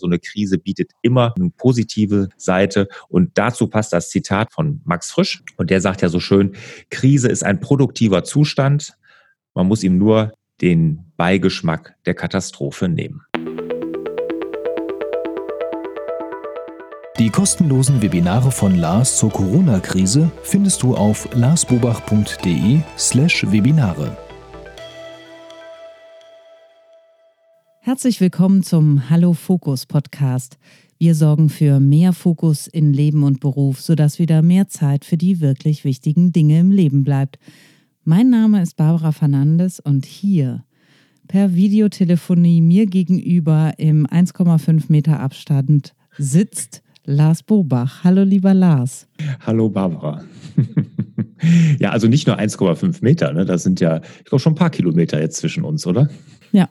So eine Krise bietet immer eine positive Seite. Und dazu passt das Zitat von Max Frisch. Und der sagt ja so schön, Krise ist ein produktiver Zustand. Man muss ihm nur den Beigeschmack der Katastrophe nehmen. Die kostenlosen Webinare von Lars zur Corona-Krise findest du auf larsbobach.de Herzlich willkommen zum Hallo Fokus Podcast. Wir sorgen für mehr Fokus in Leben und Beruf, sodass wieder mehr Zeit für die wirklich wichtigen Dinge im Leben bleibt. Mein Name ist Barbara Fernandes und hier per Videotelefonie mir gegenüber im 1,5 Meter Abstand sitzt Lars Bobach. Hallo, lieber Lars. Hallo, Barbara. ja, also nicht nur 1,5 Meter, ne? das sind ja, ich glaube, schon ein paar Kilometer jetzt zwischen uns, oder? Ja.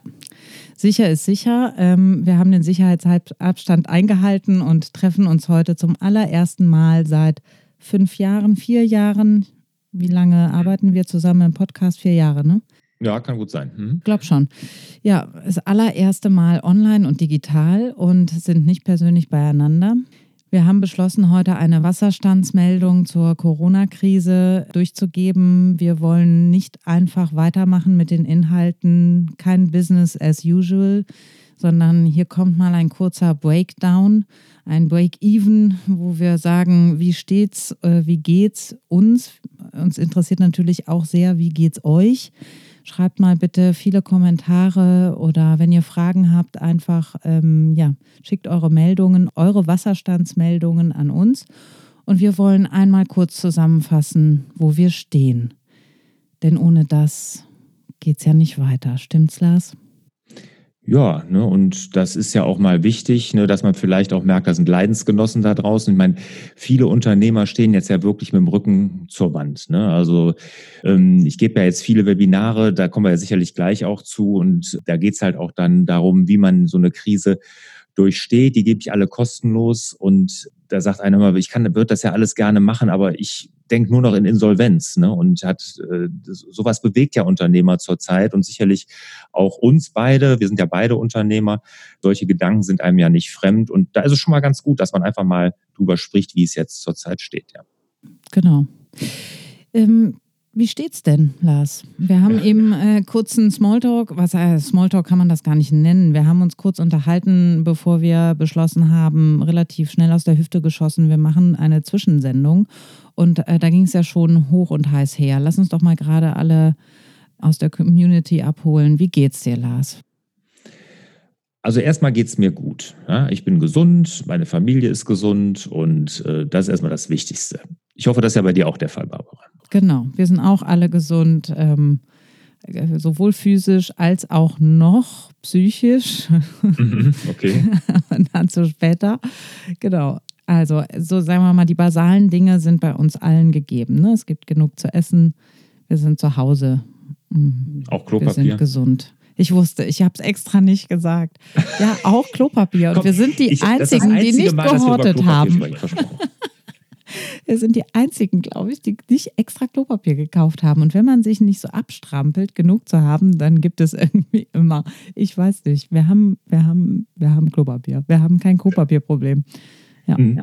Sicher ist sicher. Ähm, wir haben den Sicherheitsabstand eingehalten und treffen uns heute zum allerersten Mal seit fünf Jahren, vier Jahren. Wie lange arbeiten wir zusammen im Podcast? Vier Jahre, ne? Ja, kann gut sein. Hm. Glaub schon. Ja, das allererste Mal online und digital und sind nicht persönlich beieinander. Wir haben beschlossen, heute eine Wasserstandsmeldung zur Corona-Krise durchzugeben. Wir wollen nicht einfach weitermachen mit den Inhalten, kein Business as usual, sondern hier kommt mal ein kurzer Breakdown, ein Break-Even, wo wir sagen, wie steht's, äh, wie geht's uns? Uns interessiert natürlich auch sehr, wie geht's euch? Schreibt mal bitte viele Kommentare oder wenn ihr Fragen habt, einfach ähm, ja, schickt eure Meldungen, eure Wasserstandsmeldungen an uns. Und wir wollen einmal kurz zusammenfassen, wo wir stehen. Denn ohne das geht es ja nicht weiter. Stimmt's, Lars? Ja, ne, und das ist ja auch mal wichtig, ne, dass man vielleicht auch merkt, da sind Leidensgenossen da draußen. Ich meine, viele Unternehmer stehen jetzt ja wirklich mit dem Rücken zur Wand. Ne? Also ähm, ich gebe ja jetzt viele Webinare, da kommen wir ja sicherlich gleich auch zu. Und da geht's halt auch dann darum, wie man so eine Krise durchsteht. Die gebe ich alle kostenlos. Und da sagt einer immer, ich kann, würde das ja alles gerne machen, aber ich denkt nur noch in Insolvenz ne? und hat äh, sowas bewegt ja Unternehmer zurzeit und sicherlich auch uns beide. Wir sind ja beide Unternehmer. Solche Gedanken sind einem ja nicht fremd und da ist es schon mal ganz gut, dass man einfach mal drüber spricht, wie es jetzt zurzeit steht. Ja. Genau. Ähm, wie steht's denn, Lars? Wir haben eben äh, kurzen Smalltalk, was äh, Smalltalk kann man das gar nicht nennen. Wir haben uns kurz unterhalten, bevor wir beschlossen haben, relativ schnell aus der Hüfte geschossen, wir machen eine Zwischensendung. Und äh, da ging es ja schon hoch und heiß her. Lass uns doch mal gerade alle aus der Community abholen. Wie geht's dir, Lars? Also erstmal geht's mir gut. Ja, ich bin gesund, meine Familie ist gesund und äh, das ist erstmal das Wichtigste. Ich hoffe, das ist ja bei dir auch der Fall, Barbara. Genau, wir sind auch alle gesund, ähm, sowohl physisch als auch noch psychisch. Mhm, okay. dann zu später. Genau. Also, so sagen wir mal, die basalen Dinge sind bei uns allen gegeben. Ne? Es gibt genug zu essen. Wir sind zu Hause. Mhm. Auch Klopapier. Wir sind gesund. Ich wusste, ich habe es extra nicht gesagt. Ja, auch Klopapier. Und Komm, wir sind die ich, Einzigen, die nicht Mal, gehortet haben. Wir sind die Einzigen, glaube ich, die nicht extra Klopapier gekauft haben. Und wenn man sich nicht so abstrampelt, genug zu haben, dann gibt es irgendwie immer, ich weiß nicht, wir haben, wir haben, wir haben Klopapier. Wir haben kein Klopapierproblem. Ja. Mhm.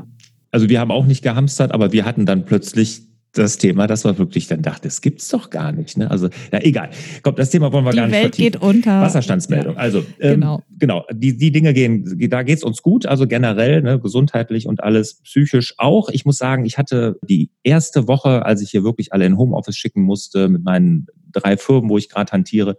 Also wir haben auch nicht gehamstert, aber wir hatten dann plötzlich das Thema, das war wirklich dann dachte, das gibt's doch gar nicht. Ne? Also, ja, egal. Komm, das Thema wollen wir die gar nicht Welt vertiefen. geht unter. Wasserstandsmeldung. Ja. Also, ähm, genau. genau. Die, die Dinge gehen, da geht's uns gut. Also generell, ne, gesundheitlich und alles psychisch auch. Ich muss sagen, ich hatte die erste Woche, als ich hier wirklich alle in Homeoffice schicken musste mit meinen drei Firmen, wo ich gerade hantiere,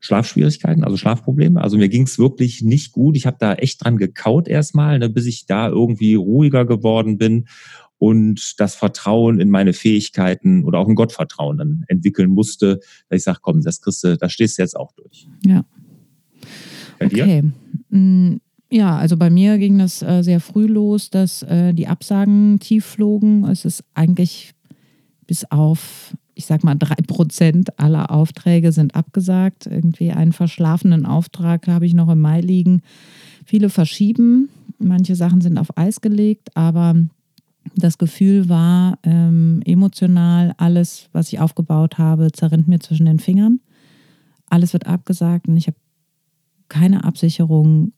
Schlafschwierigkeiten, also Schlafprobleme. Also mir ging es wirklich nicht gut. Ich habe da echt dran gekaut erstmal, ne, bis ich da irgendwie ruhiger geworden bin und das Vertrauen in meine Fähigkeiten oder auch ein Gottvertrauen dann entwickeln musste, dass ich sage, komm, das kriegst du, da stehst du jetzt auch durch. Ja. Bei okay. Dir? Mm, ja, also bei mir ging das äh, sehr früh los, dass äh, die Absagen tief flogen. Es ist eigentlich bis auf, ich sag mal, drei Prozent aller Aufträge sind abgesagt. Irgendwie einen verschlafenen Auftrag habe ich noch im Mai liegen. Viele verschieben. Manche Sachen sind auf Eis gelegt, aber das Gefühl war ähm, emotional, alles, was ich aufgebaut habe, zerrinnt mir zwischen den Fingern. Alles wird abgesagt und ich habe keine Absicherung,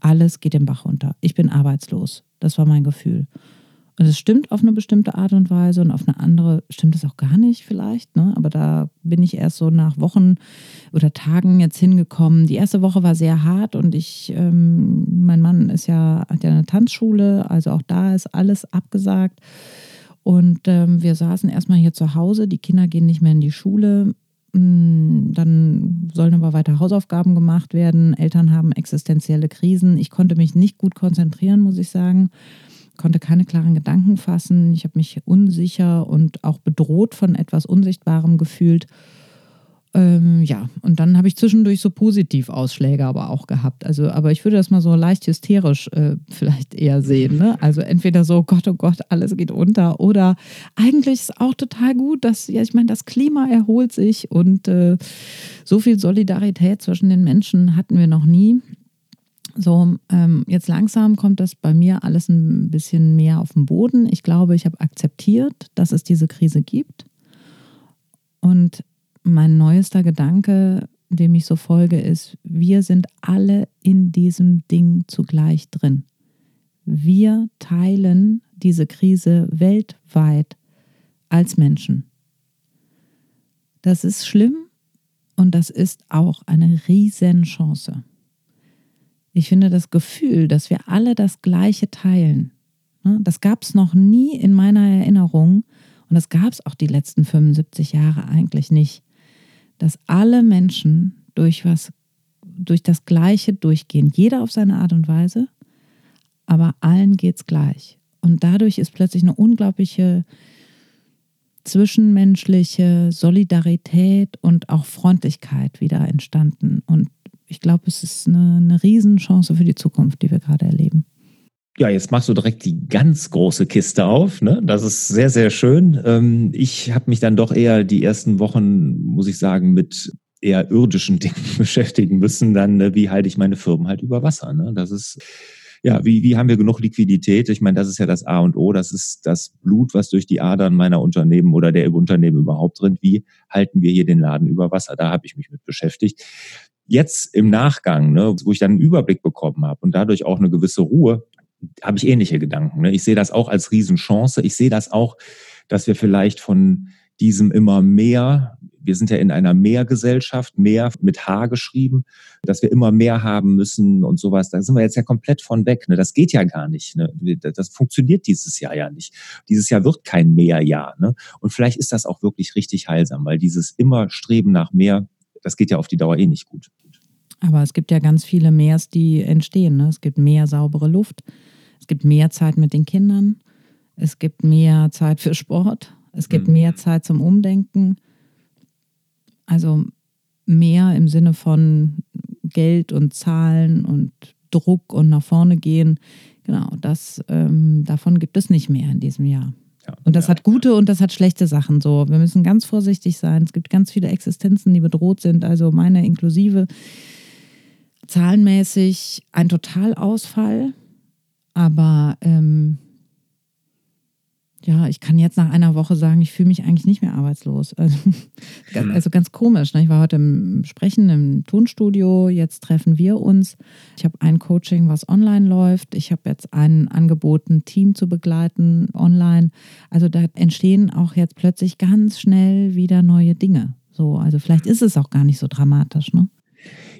alles geht den Bach runter. Ich bin arbeitslos. Das war mein Gefühl. Und es stimmt auf eine bestimmte Art und Weise und auf eine andere stimmt es auch gar nicht vielleicht. Ne? Aber da bin ich erst so nach Wochen oder Tagen jetzt hingekommen. Die erste Woche war sehr hart und ich, ähm, mein Mann ist ja, hat ja eine Tanzschule, also auch da ist alles abgesagt. Und ähm, wir saßen erstmal hier zu Hause, die Kinder gehen nicht mehr in die Schule. Mm, dann sollen aber weiter Hausaufgaben gemacht werden. Eltern haben existenzielle Krisen. Ich konnte mich nicht gut konzentrieren, muss ich sagen konnte keine klaren Gedanken fassen. Ich habe mich unsicher und auch bedroht von etwas Unsichtbarem gefühlt. Ähm, ja, und dann habe ich zwischendurch so Positivausschläge aber auch gehabt. Also, aber ich würde das mal so leicht hysterisch äh, vielleicht eher sehen. Ne? Also entweder so, Gott, oh Gott, alles geht unter. Oder eigentlich ist auch total gut, dass, ja, ich meine, das Klima erholt sich und äh, so viel Solidarität zwischen den Menschen hatten wir noch nie. So, ähm, jetzt langsam kommt das bei mir alles ein bisschen mehr auf den Boden. Ich glaube, ich habe akzeptiert, dass es diese Krise gibt. Und mein neuester Gedanke, dem ich so folge, ist, wir sind alle in diesem Ding zugleich drin. Wir teilen diese Krise weltweit als Menschen. Das ist schlimm und das ist auch eine Riesenchance. Ich finde das Gefühl, dass wir alle das Gleiche teilen, ne, das gab es noch nie in meiner Erinnerung und das gab es auch die letzten 75 Jahre eigentlich nicht, dass alle Menschen durch was, durch das Gleiche durchgehen, jeder auf seine Art und Weise, aber allen geht es gleich. Und dadurch ist plötzlich eine unglaubliche zwischenmenschliche Solidarität und auch Freundlichkeit wieder entstanden. Und ich glaube, es ist eine, eine Riesenchance für die Zukunft, die wir gerade erleben. Ja, jetzt machst du direkt die ganz große Kiste auf. Ne? Das ist sehr, sehr schön. Ähm, ich habe mich dann doch eher die ersten Wochen, muss ich sagen, mit eher irdischen Dingen beschäftigen müssen. Dann, ne, wie halte ich meine Firmen halt über Wasser? Ne? Das ist ja, wie, wie haben wir genug Liquidität? Ich meine, das ist ja das A und O, das ist das Blut, was durch die Adern meiner Unternehmen oder der Unternehmen überhaupt drin. Wie halten wir hier den Laden über Wasser? Da habe ich mich mit beschäftigt jetzt im Nachgang, ne, wo ich dann einen Überblick bekommen habe und dadurch auch eine gewisse Ruhe, habe ich ähnliche Gedanken. Ne? Ich sehe das auch als Riesenchance. Ich sehe das auch, dass wir vielleicht von diesem immer mehr, wir sind ja in einer Mehrgesellschaft, mehr mit H geschrieben, dass wir immer mehr haben müssen und sowas. Da sind wir jetzt ja komplett von weg. Ne? Das geht ja gar nicht. Ne? Das funktioniert dieses Jahr ja nicht. Dieses Jahr wird kein Mehrjahr. Ne? Und vielleicht ist das auch wirklich richtig heilsam, weil dieses immer Streben nach mehr das geht ja auf die Dauer eh nicht gut. Aber es gibt ja ganz viele Mehrs, die entstehen. Ne? Es gibt mehr saubere Luft, es gibt mehr Zeit mit den Kindern, es gibt mehr Zeit für Sport, es gibt mhm. mehr Zeit zum Umdenken. Also mehr im Sinne von Geld und Zahlen und Druck und nach vorne gehen. Genau, das ähm, davon gibt es nicht mehr in diesem Jahr. Ja, und das ja. hat gute und das hat schlechte Sachen. So, wir müssen ganz vorsichtig sein. Es gibt ganz viele Existenzen, die bedroht sind. Also meine inklusive zahlenmäßig ein Totalausfall. Aber ähm, ja, ich kann jetzt nach einer Woche sagen, ich fühle mich eigentlich nicht mehr arbeitslos. Also, hm. also ganz komisch. Ne? Ich war heute im Sprechen im Tonstudio, jetzt treffen wir uns. Ich habe ein Coaching, was online läuft. Ich habe jetzt ein Angebot, ein Team zu begleiten online. Also da entstehen auch jetzt plötzlich ganz schnell wieder neue Dinge. So, also vielleicht ist es auch gar nicht so dramatisch, ne?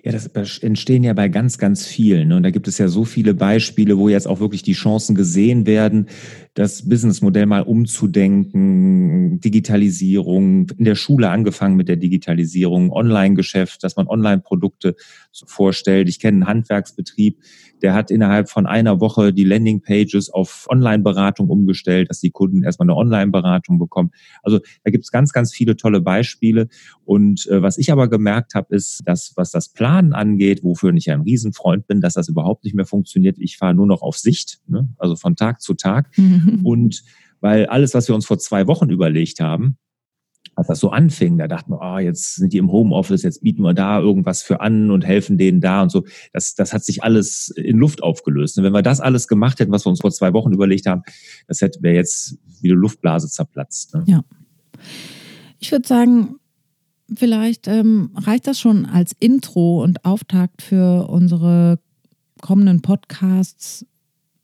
Ja, das entstehen ja bei ganz, ganz vielen. Ne? Und da gibt es ja so viele Beispiele, wo jetzt auch wirklich die Chancen gesehen werden, das Businessmodell mal umzudenken, Digitalisierung, in der Schule angefangen mit der Digitalisierung, Online-Geschäft, dass man Online-Produkte vorstellt. Ich kenne einen Handwerksbetrieb, der hat innerhalb von einer Woche die Landing-Pages auf Online-Beratung umgestellt, dass die Kunden erstmal eine Online-Beratung bekommen. Also da gibt es ganz, ganz viele tolle Beispiele. Und äh, was ich aber gemerkt habe, ist, dass was das Planen angeht, wofür ich ein Riesenfreund bin, dass das überhaupt nicht mehr funktioniert. Ich fahre nur noch auf Sicht, ne? also von Tag zu Tag. Mhm. Und weil alles, was wir uns vor zwei Wochen überlegt haben, als das so anfing, da dachten wir, oh, jetzt sind die im Homeoffice, jetzt bieten wir da irgendwas für an und helfen denen da und so. Das, das hat sich alles in Luft aufgelöst. Und wenn wir das alles gemacht hätten, was wir uns vor zwei Wochen überlegt haben, das hätte wäre jetzt wie eine Luftblase zerplatzt. Ne? Ja. Ich würde sagen, vielleicht ähm, reicht das schon als Intro und Auftakt für unsere kommenden Podcasts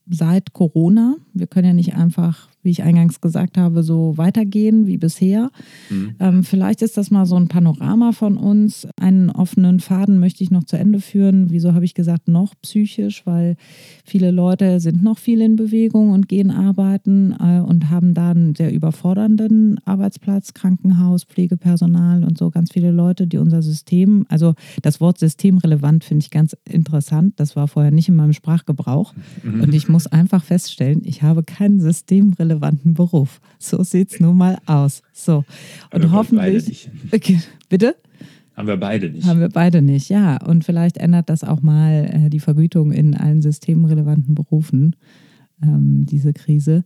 seit Corona. Wir können ja nicht einfach wie ich eingangs gesagt habe, so weitergehen wie bisher. Mhm. Ähm, vielleicht ist das mal so ein Panorama von uns. Einen offenen Faden möchte ich noch zu Ende führen. Wieso habe ich gesagt, noch psychisch? Weil viele Leute sind noch viel in Bewegung und gehen arbeiten äh, und haben da einen sehr überfordernden Arbeitsplatz, Krankenhaus, Pflegepersonal und so ganz viele Leute, die unser System, also das Wort systemrelevant finde ich ganz interessant. Das war vorher nicht in meinem Sprachgebrauch. Mhm. Und ich muss einfach feststellen, ich habe keinen systemrelevanten relevanten Beruf. So sieht es nun mal aus. So. Und Haben hoffentlich. Okay, bitte? Haben wir beide nicht. Haben wir beide nicht, ja. Und vielleicht ändert das auch mal äh, die Vergütung in allen systemrelevanten Berufen, ähm, diese Krise.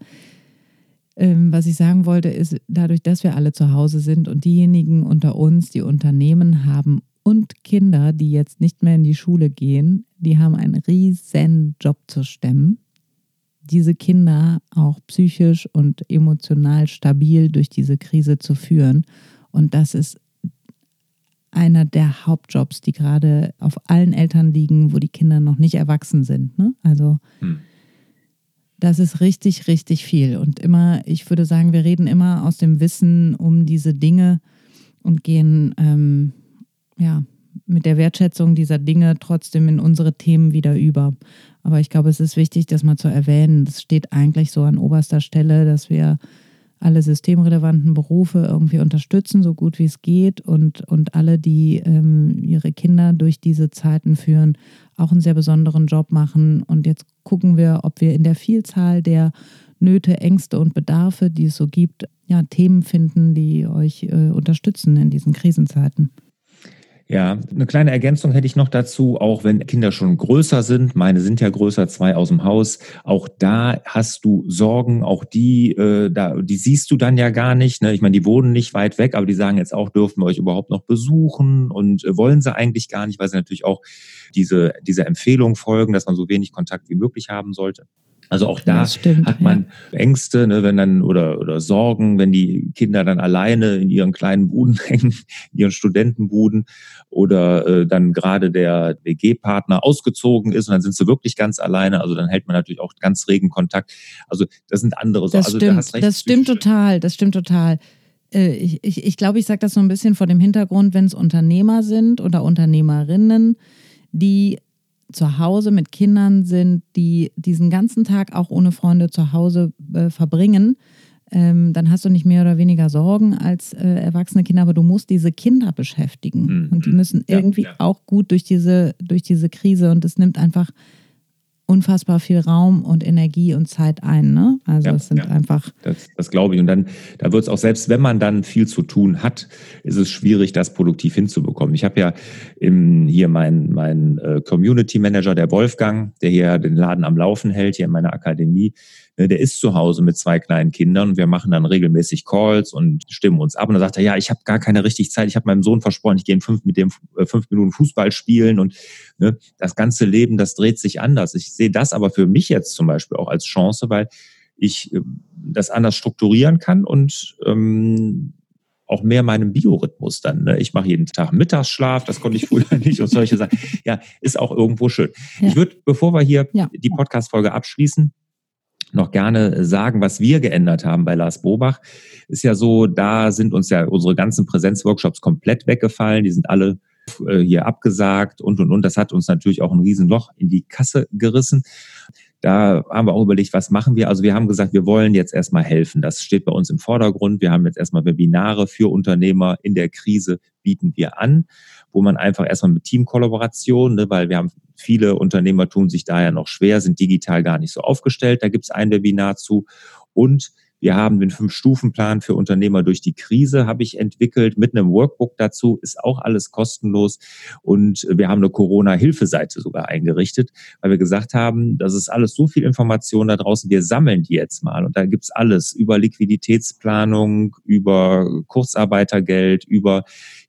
Ähm, was ich sagen wollte, ist, dadurch, dass wir alle zu Hause sind und diejenigen unter uns, die Unternehmen haben und Kinder, die jetzt nicht mehr in die Schule gehen, die haben einen riesen Job zu stemmen diese Kinder auch psychisch und emotional stabil durch diese Krise zu führen. Und das ist einer der Hauptjobs, die gerade auf allen Eltern liegen, wo die Kinder noch nicht erwachsen sind. Ne? Also hm. das ist richtig, richtig viel. Und immer, ich würde sagen, wir reden immer aus dem Wissen um diese Dinge und gehen ähm, ja mit der Wertschätzung dieser Dinge trotzdem in unsere Themen wieder über. Aber ich glaube, es ist wichtig, das mal zu erwähnen. Es steht eigentlich so an oberster Stelle, dass wir alle systemrelevanten Berufe irgendwie unterstützen, so gut wie es geht und, und alle, die ähm, ihre Kinder durch diese Zeiten führen, auch einen sehr besonderen Job machen. Und jetzt gucken wir, ob wir in der Vielzahl der Nöte, Ängste und Bedarfe, die es so gibt, ja, Themen finden, die euch äh, unterstützen in diesen Krisenzeiten. Ja, eine kleine Ergänzung hätte ich noch dazu, auch wenn Kinder schon größer sind, meine sind ja größer, zwei aus dem Haus, auch da hast du Sorgen, auch die, äh, da, die siehst du dann ja gar nicht. Ne? Ich meine, die wohnen nicht weit weg, aber die sagen jetzt auch, dürfen wir euch überhaupt noch besuchen und äh, wollen sie eigentlich gar nicht, weil sie natürlich auch diese, diese Empfehlung folgen, dass man so wenig Kontakt wie möglich haben sollte. Also auch da stimmt, hat man ja. Ängste, ne, wenn dann oder oder Sorgen, wenn die Kinder dann alleine in ihren kleinen Buden hängen, in ihren Studentenbuden oder äh, dann gerade der WG-Partner ausgezogen ist und dann sind sie wirklich ganz alleine. Also dann hält man natürlich auch ganz regen Kontakt. Also das sind andere Sorgen. Also, stimmt, da das stimmt total. Das stimmt total. Äh, ich, ich, ich glaube, ich sage das so ein bisschen vor dem Hintergrund, wenn es Unternehmer sind oder Unternehmerinnen, die zu Hause mit Kindern sind, die diesen ganzen Tag auch ohne Freunde zu Hause äh, verbringen, ähm, dann hast du nicht mehr oder weniger Sorgen als äh, erwachsene Kinder, aber du musst diese Kinder beschäftigen. Mhm. Und die müssen irgendwie ja, ja. auch gut durch diese, durch diese Krise und es nimmt einfach unfassbar viel Raum und Energie und Zeit ein. Ne? Also ja, es sind ja. einfach. Das, das glaube ich. Und dann, da wird es auch, selbst wenn man dann viel zu tun hat, ist es schwierig, das produktiv hinzubekommen. Ich habe ja im, hier meinen mein, äh, Community Manager, der Wolfgang, der hier den Laden am Laufen hält, hier in meiner Akademie. Ne, der ist zu Hause mit zwei kleinen Kindern und wir machen dann regelmäßig Calls und stimmen uns ab. Und dann sagt er, ja, ich habe gar keine richtig Zeit. Ich habe meinem Sohn versprochen, ich gehe in fünf, mit dem äh, fünf Minuten Fußball spielen und ne, das ganze Leben, das dreht sich anders. Ich sehe das aber für mich jetzt zum Beispiel auch als Chance, weil ich äh, das anders strukturieren kann und ähm, auch mehr meinem Biorhythmus dann. Ne? Ich mache jeden Tag Mittagsschlaf, das konnte ich früher nicht und solche Sachen. Ja, ist auch irgendwo schön. Ja. Ich würde, bevor wir hier ja. die Podcast-Folge abschließen, noch gerne sagen, was wir geändert haben bei Lars Bobach. Ist ja so, da sind uns ja unsere ganzen Präsenzworkshops komplett weggefallen. Die sind alle äh, hier abgesagt und, und, und. Das hat uns natürlich auch ein Riesenloch in die Kasse gerissen. Da haben wir auch überlegt, was machen wir? Also wir haben gesagt, wir wollen jetzt erstmal helfen. Das steht bei uns im Vordergrund. Wir haben jetzt erstmal Webinare für Unternehmer in der Krise bieten wir an, wo man einfach erstmal mit Teamkollaboration, ne, weil wir haben viele Unternehmer tun sich daher noch schwer, sind digital gar nicht so aufgestellt. Da gibt es ein Webinar zu. Und wir haben den Fünf-Stufen-Plan für Unternehmer durch die Krise, habe ich entwickelt, mit einem Workbook dazu, ist auch alles kostenlos. Und wir haben eine Corona-Hilfeseite sogar eingerichtet, weil wir gesagt haben, das ist alles so viel Information da draußen, wir sammeln die jetzt mal. Und da gibt's alles über Liquiditätsplanung, über Kurzarbeitergeld, über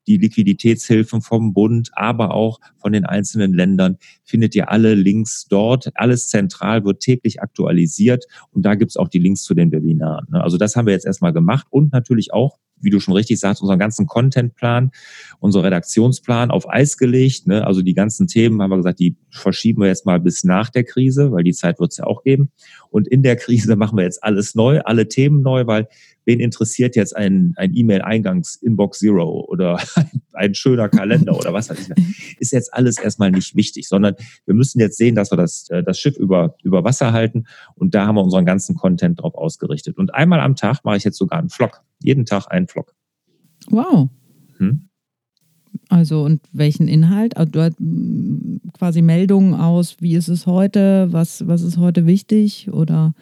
die Liquiditätshilfen vom Bund, aber auch von den einzelnen Ländern, findet ihr alle Links dort. Alles zentral wird täglich aktualisiert und da gibt's auch die Links zu den Webinaren. Also das haben wir jetzt erstmal gemacht und natürlich auch wie du schon richtig sagst, unseren ganzen Contentplan, unseren Redaktionsplan auf Eis gelegt. Ne? Also die ganzen Themen haben wir gesagt, die verschieben wir jetzt mal bis nach der Krise, weil die Zeit wird es ja auch geben. Und in der Krise machen wir jetzt alles neu, alle Themen neu, weil wen interessiert jetzt ein, ein E-Mail-Eingangs-Inbox Zero oder ein schöner Kalender oder was weiß ich. Ist jetzt alles erstmal nicht wichtig, sondern wir müssen jetzt sehen, dass wir das, äh, das Schiff über, über Wasser halten und da haben wir unseren ganzen Content drauf ausgerichtet. Und einmal am Tag mache ich jetzt sogar einen Vlog. Jeden Tag einen Vlog. Wow. Hm? Also und welchen Inhalt? Also, du hast mm, quasi Meldungen aus, wie ist es heute, was, was ist heute wichtig oder?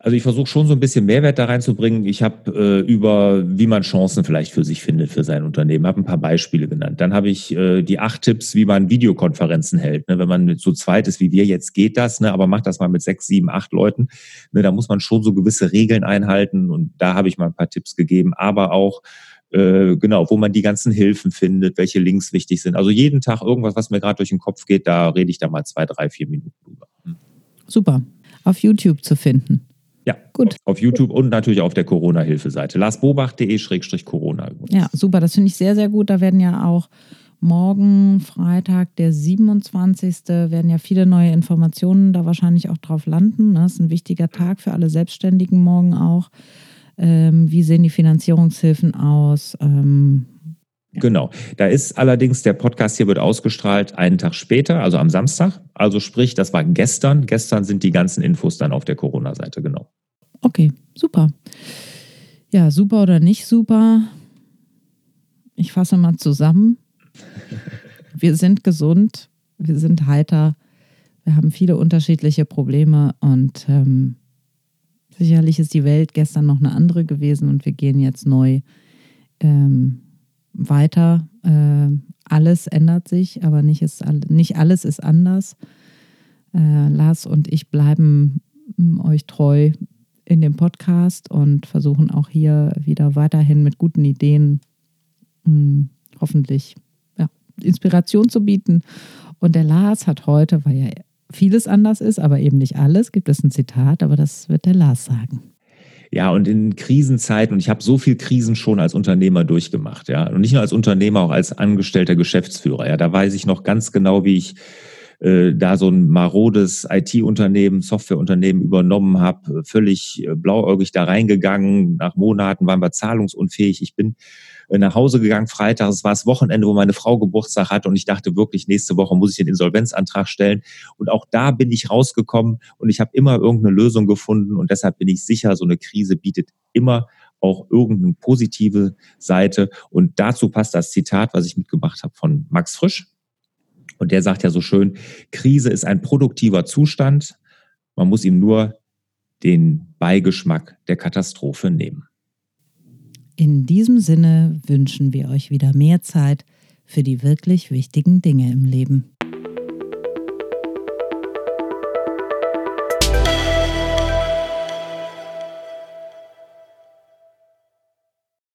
Also ich versuche schon so ein bisschen Mehrwert da reinzubringen. Ich habe äh, über, wie man Chancen vielleicht für sich findet für sein Unternehmen, habe ein paar Beispiele genannt. Dann habe ich äh, die acht Tipps, wie man Videokonferenzen hält. Ne? Wenn man so zweit ist wie wir jetzt, geht das, ne? aber macht das mal mit sechs, sieben, acht Leuten. Ne? Da muss man schon so gewisse Regeln einhalten und da habe ich mal ein paar Tipps gegeben, aber auch äh, genau, wo man die ganzen Hilfen findet, welche Links wichtig sind. Also jeden Tag irgendwas, was mir gerade durch den Kopf geht, da rede ich da mal zwei, drei, vier Minuten drüber. Hm. Super. Auf YouTube zu finden. Ja, gut. Auf YouTube und natürlich auf der Corona-Hilfe-Seite. larsbobach.de-corona. Ja, super. Das finde ich sehr, sehr gut. Da werden ja auch morgen, Freitag, der 27. werden ja viele neue Informationen da wahrscheinlich auch drauf landen. Das ist ein wichtiger Tag für alle Selbstständigen morgen auch. Ähm, wie sehen die Finanzierungshilfen aus? Ähm, Genau. Da ist allerdings, der Podcast hier wird ausgestrahlt einen Tag später, also am Samstag. Also sprich, das war gestern. Gestern sind die ganzen Infos dann auf der Corona-Seite, genau. Okay, super. Ja, super oder nicht super? Ich fasse mal zusammen. Wir sind gesund, wir sind heiter, wir haben viele unterschiedliche Probleme und ähm, sicherlich ist die Welt gestern noch eine andere gewesen und wir gehen jetzt neu ähm, weiter. Äh, alles ändert sich, aber nicht, ist, nicht alles ist anders. Äh, Lars und ich bleiben euch treu in dem Podcast und versuchen auch hier wieder weiterhin mit guten Ideen mh, hm, hoffentlich ja, Inspiration zu bieten. Und der Lars hat heute, weil ja vieles anders ist, aber eben nicht alles, gibt es ein Zitat, aber das wird der Lars sagen. Ja, und in Krisenzeiten, und ich habe so viel Krisen schon als Unternehmer durchgemacht, ja, und nicht nur als Unternehmer, auch als angestellter Geschäftsführer, ja, da weiß ich noch ganz genau, wie ich äh, da so ein marodes IT-Unternehmen, Softwareunternehmen übernommen habe, völlig äh, blauäugig da reingegangen. Nach Monaten waren wir zahlungsunfähig. Ich bin nach Hause gegangen Freitag. Es war das Wochenende, wo meine Frau Geburtstag hatte und ich dachte wirklich, nächste Woche muss ich den Insolvenzantrag stellen. Und auch da bin ich rausgekommen und ich habe immer irgendeine Lösung gefunden und deshalb bin ich sicher, so eine Krise bietet immer auch irgendeine positive Seite. Und dazu passt das Zitat, was ich mitgebracht habe von Max Frisch. Und der sagt ja so schön, Krise ist ein produktiver Zustand. Man muss ihm nur den Beigeschmack der Katastrophe nehmen. In diesem Sinne wünschen wir euch wieder mehr Zeit für die wirklich wichtigen Dinge im Leben.